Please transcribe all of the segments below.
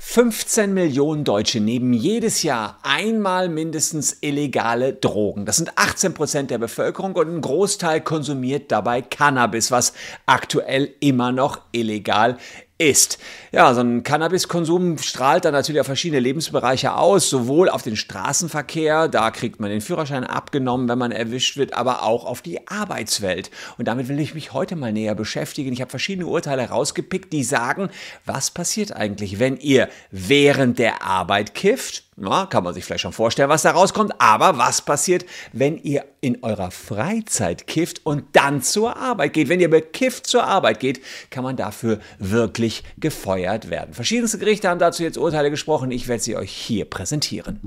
15 Millionen Deutsche nehmen jedes Jahr einmal mindestens illegale Drogen. Das sind 18 Prozent der Bevölkerung und ein Großteil konsumiert dabei Cannabis, was aktuell immer noch illegal ist. Ja, so ein Cannabiskonsum strahlt dann natürlich auf verschiedene Lebensbereiche aus, sowohl auf den Straßenverkehr, da kriegt man den Führerschein abgenommen, wenn man erwischt wird, aber auch auf die Arbeitswelt. Und damit will ich mich heute mal näher beschäftigen. Ich habe verschiedene Urteile rausgepickt, die sagen, was passiert eigentlich, wenn ihr während der Arbeit kifft? Na, kann man sich vielleicht schon vorstellen, was da rauskommt. Aber was passiert, wenn ihr in eurer Freizeit kifft und dann zur Arbeit geht? Wenn ihr bekifft zur Arbeit geht, kann man dafür wirklich gefeuert werden. Verschiedenste Gerichte haben dazu jetzt Urteile gesprochen. Ich werde sie euch hier präsentieren.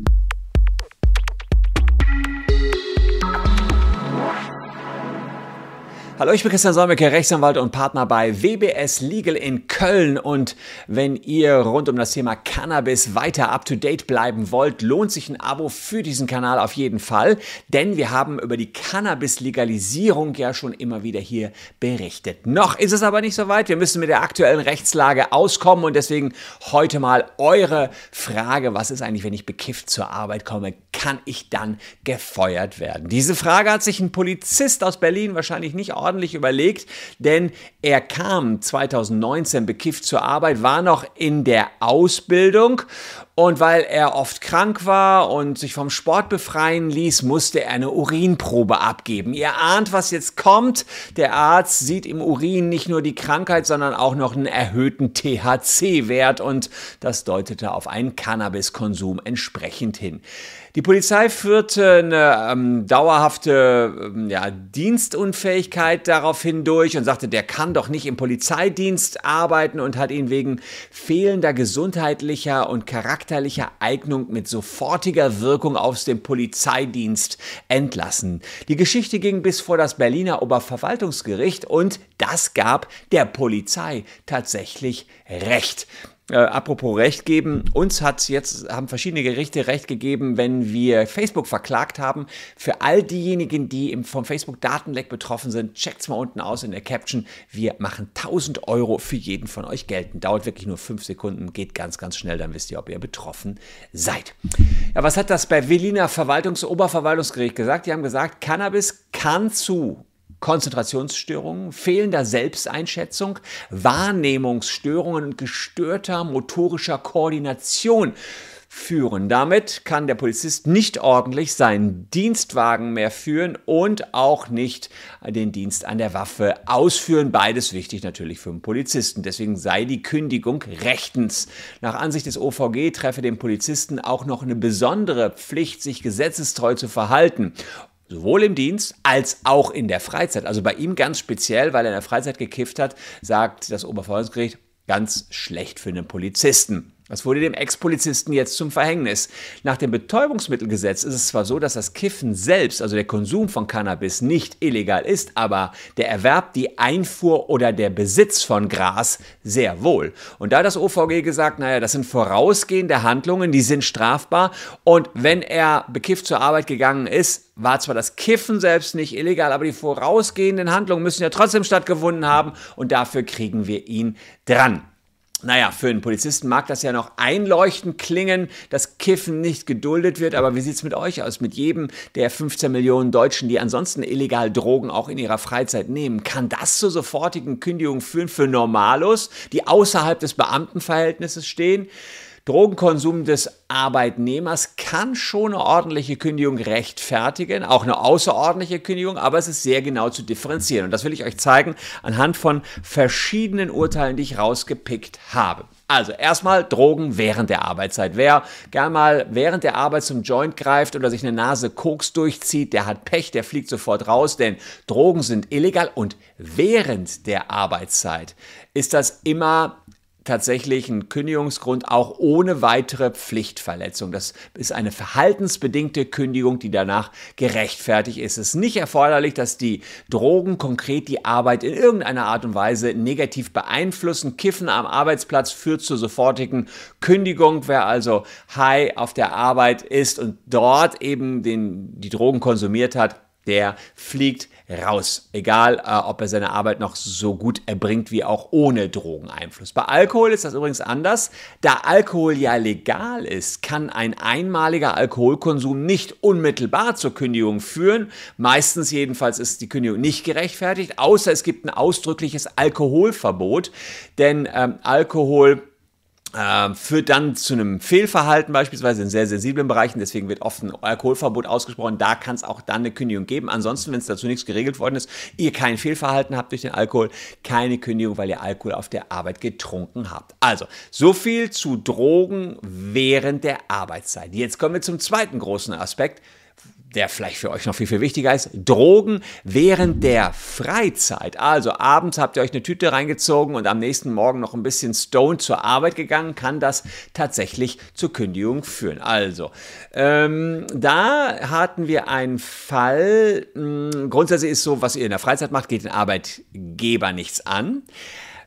Hallo, ich bin Christian Solmecke, Rechtsanwalt und Partner bei WBS Legal in Köln. Und wenn ihr rund um das Thema Cannabis weiter up to date bleiben wollt, lohnt sich ein Abo für diesen Kanal auf jeden Fall. Denn wir haben über die Cannabis-Legalisierung ja schon immer wieder hier berichtet. Noch ist es aber nicht so weit. Wir müssen mit der aktuellen Rechtslage auskommen und deswegen heute mal eure Frage: Was ist eigentlich, wenn ich bekifft zur Arbeit komme? Kann ich dann gefeuert werden? Diese Frage hat sich ein Polizist aus Berlin wahrscheinlich nicht ordentlich ordentlich überlegt, denn er kam 2019 bekifft zur Arbeit, war noch in der Ausbildung und weil er oft krank war und sich vom Sport befreien ließ, musste er eine Urinprobe abgeben. Ihr ahnt, was jetzt kommt. Der Arzt sieht im Urin nicht nur die Krankheit, sondern auch noch einen erhöhten THC-Wert und das deutete auf einen Cannabiskonsum entsprechend hin. Die Polizei führte eine ähm, dauerhafte ähm, ja, Dienstunfähigkeit daraufhin durch und sagte, der kann doch nicht im Polizeidienst arbeiten und hat ihn wegen fehlender gesundheitlicher und charakterlicher Eignung mit sofortiger Wirkung aus dem Polizeidienst entlassen. Die Geschichte ging bis vor das Berliner Oberverwaltungsgericht und das gab der Polizei tatsächlich Recht. Äh, apropos Recht geben, uns hat jetzt, haben verschiedene Gerichte Recht gegeben, wenn wir Facebook verklagt haben. Für all diejenigen, die im, vom Facebook-Datenleck betroffen sind, checkt's mal unten aus in der Caption. Wir machen 1000 Euro für jeden von euch geltend. Dauert wirklich nur fünf Sekunden, geht ganz, ganz schnell, dann wisst ihr, ob ihr betroffen seid. Ja, was hat das bei Berliner Verwaltungs-, Oberverwaltungsgericht gesagt? Die haben gesagt, Cannabis kann zu Konzentrationsstörungen, fehlender Selbsteinschätzung, Wahrnehmungsstörungen und gestörter motorischer Koordination führen. Damit kann der Polizist nicht ordentlich seinen Dienstwagen mehr führen und auch nicht den Dienst an der Waffe ausführen. Beides wichtig natürlich für den Polizisten. Deswegen sei die Kündigung rechtens. Nach Ansicht des OVG treffe dem Polizisten auch noch eine besondere Pflicht, sich gesetzestreu zu verhalten sowohl im Dienst als auch in der Freizeit. Also bei ihm ganz speziell, weil er in der Freizeit gekifft hat, sagt das Oberverwaltungsgericht, ganz schlecht für einen Polizisten. Das wurde dem Ex-Polizisten jetzt zum Verhängnis. Nach dem Betäubungsmittelgesetz ist es zwar so, dass das Kiffen selbst, also der Konsum von Cannabis, nicht illegal ist, aber der Erwerb, die Einfuhr oder der Besitz von Gras sehr wohl. Und da hat das OVG gesagt, naja, das sind vorausgehende Handlungen, die sind strafbar. Und wenn er bekifft zur Arbeit gegangen ist, war zwar das Kiffen selbst nicht illegal, aber die vorausgehenden Handlungen müssen ja trotzdem stattgefunden haben und dafür kriegen wir ihn dran. Naja, für einen Polizisten mag das ja noch einleuchtend klingen, dass Kiffen nicht geduldet wird, aber wie sieht's mit euch aus? Mit jedem der 15 Millionen Deutschen, die ansonsten illegal Drogen auch in ihrer Freizeit nehmen, kann das zur sofortigen Kündigung führen für Normalos, die außerhalb des Beamtenverhältnisses stehen? Drogenkonsum des Arbeitnehmers kann schon eine ordentliche Kündigung rechtfertigen, auch eine außerordentliche Kündigung, aber es ist sehr genau zu differenzieren. Und das will ich euch zeigen anhand von verschiedenen Urteilen, die ich rausgepickt habe. Also erstmal Drogen während der Arbeitszeit. Wer gern mal während der Arbeit zum Joint greift oder sich eine Nase Koks durchzieht, der hat Pech, der fliegt sofort raus, denn Drogen sind illegal und während der Arbeitszeit ist das immer tatsächlich ein Kündigungsgrund auch ohne weitere Pflichtverletzung. Das ist eine verhaltensbedingte Kündigung, die danach gerechtfertigt ist. Es ist nicht erforderlich, dass die Drogen konkret die Arbeit in irgendeiner Art und Weise negativ beeinflussen. Kiffen am Arbeitsplatz führt zur sofortigen Kündigung. Wer also high auf der Arbeit ist und dort eben den, die Drogen konsumiert hat, der fliegt raus. Egal, äh, ob er seine Arbeit noch so gut erbringt wie auch ohne Drogeneinfluss. Bei Alkohol ist das übrigens anders. Da Alkohol ja legal ist, kann ein einmaliger Alkoholkonsum nicht unmittelbar zur Kündigung führen. Meistens jedenfalls ist die Kündigung nicht gerechtfertigt, außer es gibt ein ausdrückliches Alkoholverbot. Denn ähm, Alkohol äh, führt dann zu einem Fehlverhalten beispielsweise in sehr sensiblen Bereichen. Deswegen wird oft ein Alkoholverbot ausgesprochen. Da kann es auch dann eine Kündigung geben. Ansonsten, wenn es dazu nichts geregelt worden ist, ihr kein Fehlverhalten habt durch den Alkohol, keine Kündigung, weil ihr Alkohol auf der Arbeit getrunken habt. Also, so viel zu Drogen während der Arbeitszeit. Jetzt kommen wir zum zweiten großen Aspekt der vielleicht für euch noch viel, viel wichtiger ist, Drogen während der Freizeit. Also abends habt ihr euch eine Tüte reingezogen und am nächsten Morgen noch ein bisschen stoned zur Arbeit gegangen, kann das tatsächlich zur Kündigung führen. Also, ähm, da hatten wir einen Fall, mh, hm, grundsätzlich ist so, was ihr in der Freizeit macht, geht den Arbeitgeber nichts an.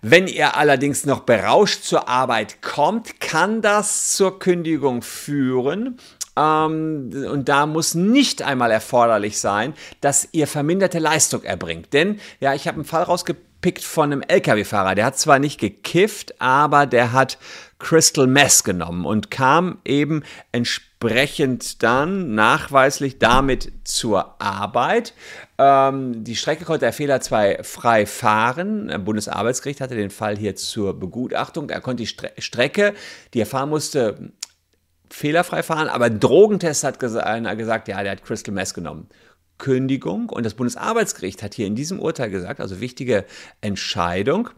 Wenn ihr allerdings noch berauscht zur Arbeit kommt, kann das zur Kündigung führen. Ähm, und da muss nicht einmal erforderlich sein, dass ihr verminderte Leistung erbringt. Denn, ja, ich habe einen Fall rausgepickt von einem Lkw-Fahrer. Der hat zwar nicht gekifft, aber der hat Crystal Mess genommen und kam eben entsprechend dann nachweislich damit zur Arbeit. Ähm, die Strecke konnte er fehlerfrei frei fahren. Das Bundesarbeitsgericht hatte den Fall hier zur Begutachtung. Er konnte die Stre Strecke, die er fahren musste, fehlerfrei fahren, aber Drogentest hat einer gesagt, ja, der hat Crystal Mess genommen. Kündigung und das Bundesarbeitsgericht hat hier in diesem Urteil gesagt, also wichtige Entscheidung,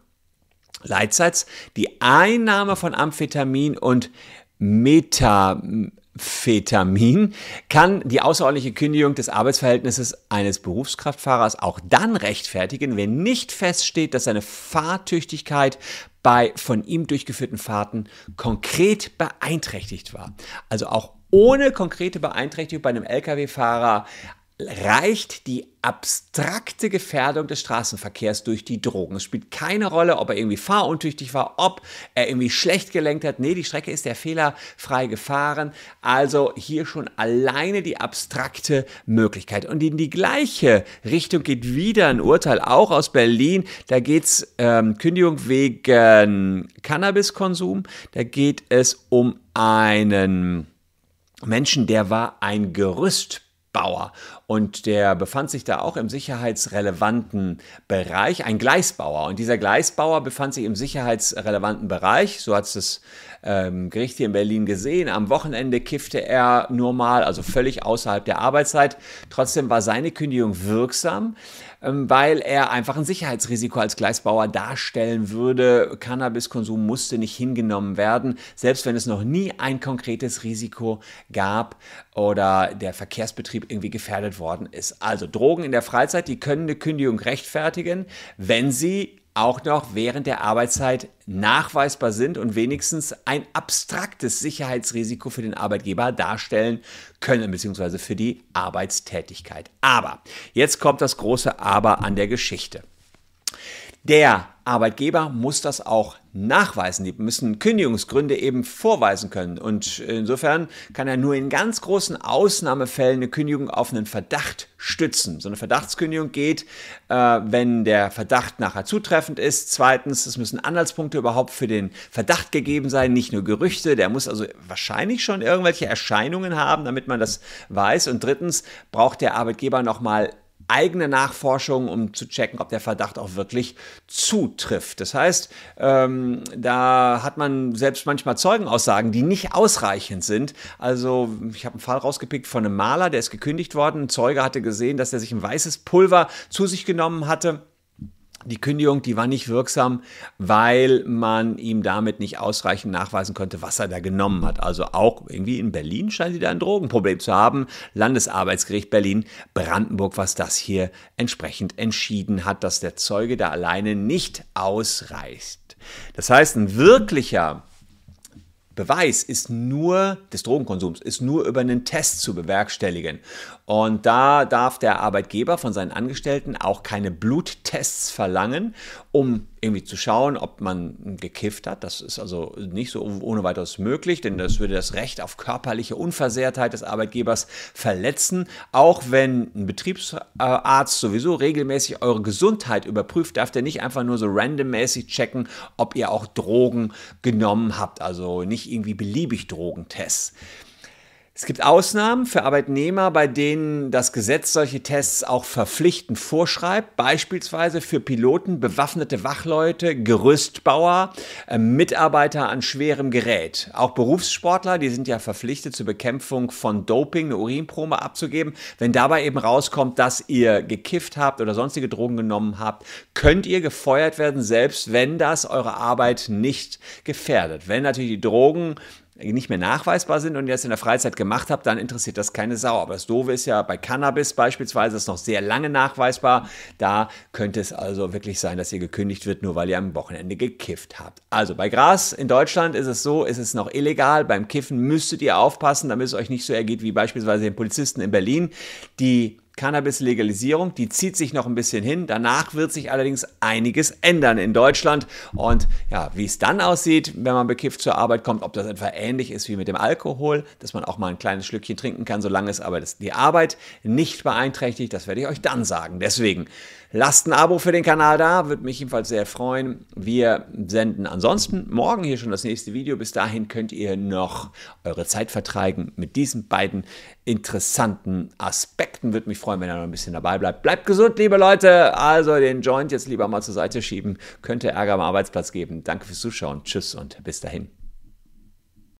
Leitsatz, die Einnahme von Amphetamin und Methamphetamin kann die außerordentliche Kündigung des Arbeitsverhältnisses eines Berufskraftfahrers auch dann rechtfertigen, wenn nicht feststeht, dass seine Fahrtüchtigkeit bei von ihm durchgeführten Fahrten konkret beeinträchtigt war. Also auch ohne konkrete Beeinträchtigung bei einem Lkw-Fahrer reicht die abstrakte Gefährdung des Straßenverkehrs durch die Drogen. Es spielt keine Rolle, ob er irgendwie fahruntüchtig war, ob er irgendwie schlecht gelenkt hat. Nee, die Strecke ist der fehlerfrei gefahren. Also hier schon alleine die abstrakte Möglichkeit. Und in die gleiche Richtung geht wieder ein Urteil, auch aus Berlin. Da geht es ähm, Kündigung wegen Cannabiskonsum. Da geht es um einen Menschen, der war ein Gerüst Bauer. Und der befand sich da auch im sicherheitsrelevanten Bereich, ein Gleisbauer. Und dieser Gleisbauer befand sich im sicherheitsrelevanten Bereich, so hat es das ähm, Gericht hier in Berlin gesehen. Am Wochenende kiffte er nur mal, also völlig außerhalb der Arbeitszeit. Trotzdem war seine Kündigung wirksam. Ähm, weil er einfach ein Sicherheitsrisiko als Gleisbauer darstellen würde. Cannabiskonsum musste nicht hingenommen werden, selbst wenn es noch nie ein konkretes Risiko gab oder der Verkehrsbetrieb irgendwie gefährdet worden ist. Also Drogen in der Freizeit, die können eine Kündigung rechtfertigen, wenn sie auch noch während der Arbeitszeit nachweisbar sind und wenigstens ein abstraktes Sicherheitsrisiko für den Arbeitgeber darstellen können, beziehungsweise für die Arbeitstätigkeit. Aber, jetzt kommt das große Aber an der Geschichte. Der Arbeitgeber muss das auch nachweisen. Die müssen Kündigungsgründe eben vorweisen können. Und insofern kann er nur in ganz großen Ausnahmefällen eine Kündigung auf einen Verdacht stützen. So eine Verdachtskündigung geht, äh, wenn der Verdacht nachher zutreffend ist. Zweitens, es müssen Anhaltspunkte überhaupt für den Verdacht gegeben sein, nicht nur Gerüchte. Der muss also wahrscheinlich schon irgendwelche Erscheinungen haben, damit man das weiß. Und drittens braucht der Arbeitgeber nochmal eigene Nachforschung, um zu checken, ob der Verdacht auch wirklich zutrifft. Das heißt, ähm, da hat man selbst manchmal Zeugenaussagen, die nicht ausreichend sind. Also ich habe einen Fall rausgepickt von einem Maler, der ist gekündigt worden. Ein Zeuge hatte gesehen, dass er sich ein weißes Pulver zu sich genommen hatte die Kündigung, die war nicht wirksam, weil man ihm damit nicht ausreichend nachweisen konnte, was er da genommen hat. Also auch irgendwie in Berlin scheint sie da ein Drogenproblem zu haben. Landesarbeitsgericht Berlin, Brandenburg, was das hier entsprechend entschieden hat, dass der Zeuge da alleine nicht ausreicht. Das heißt, ein wirklicher Beweis ist nur des Drogenkonsums ist nur über einen Test zu bewerkstelligen. Und da darf der Arbeitgeber von seinen Angestellten auch keine Bluttests verlangen, um irgendwie zu schauen, ob man gekifft hat. Das ist also nicht so ohne weiteres möglich, denn das würde das Recht auf körperliche Unversehrtheit des Arbeitgebers verletzen. Auch wenn ein Betriebsarzt sowieso regelmäßig eure Gesundheit überprüft, darf der nicht einfach nur so randommäßig checken, ob ihr auch Drogen genommen habt. Also nicht irgendwie beliebig Drogentests. Es gibt Ausnahmen für Arbeitnehmer, bei denen das Gesetz solche Tests auch verpflichtend vorschreibt, beispielsweise für Piloten, bewaffnete Wachleute, Gerüstbauer, äh, Mitarbeiter an schwerem Gerät. Auch Berufssportler, die sind ja verpflichtet zur Bekämpfung von Doping, eine Urinprobe abzugeben. Wenn dabei eben rauskommt, dass ihr gekifft habt oder sonstige Drogen genommen habt, könnt ihr gefeuert werden, selbst wenn das eure Arbeit nicht gefährdet. Wenn natürlich die Drogen nicht mehr nachweisbar sind und ihr es in der Freizeit gemacht habt, dann interessiert das keine Sau. Aber das Doofe ist ja bei Cannabis beispielsweise, ist noch sehr lange nachweisbar. Da könnte es also wirklich sein, dass ihr gekündigt wird, nur weil ihr am Wochenende gekifft habt. Also bei Gras in Deutschland ist es so, ist es noch illegal. Beim Kiffen müsstet ihr aufpassen, damit es euch nicht so ergeht wie beispielsweise den Polizisten in Berlin, die Cannabis-Legalisierung, die zieht sich noch ein bisschen hin. Danach wird sich allerdings einiges ändern in Deutschland. Und ja, wie es dann aussieht, wenn man bekifft zur Arbeit kommt, ob das etwa ähnlich ist wie mit dem Alkohol, dass man auch mal ein kleines Schlückchen trinken kann, solange es aber die Arbeit nicht beeinträchtigt, das werde ich euch dann sagen. Deswegen lasst ein Abo für den Kanal da, würde mich jedenfalls sehr freuen. Wir senden ansonsten morgen hier schon das nächste Video. Bis dahin könnt ihr noch eure Zeit vertreiben mit diesen beiden interessanten Aspekten. Würde mich freuen, wenn ihr noch ein bisschen dabei bleibt. Bleibt gesund, liebe Leute. Also den Joint jetzt lieber mal zur Seite schieben. Könnte Ärger am Arbeitsplatz geben. Danke fürs Zuschauen. Tschüss und bis dahin.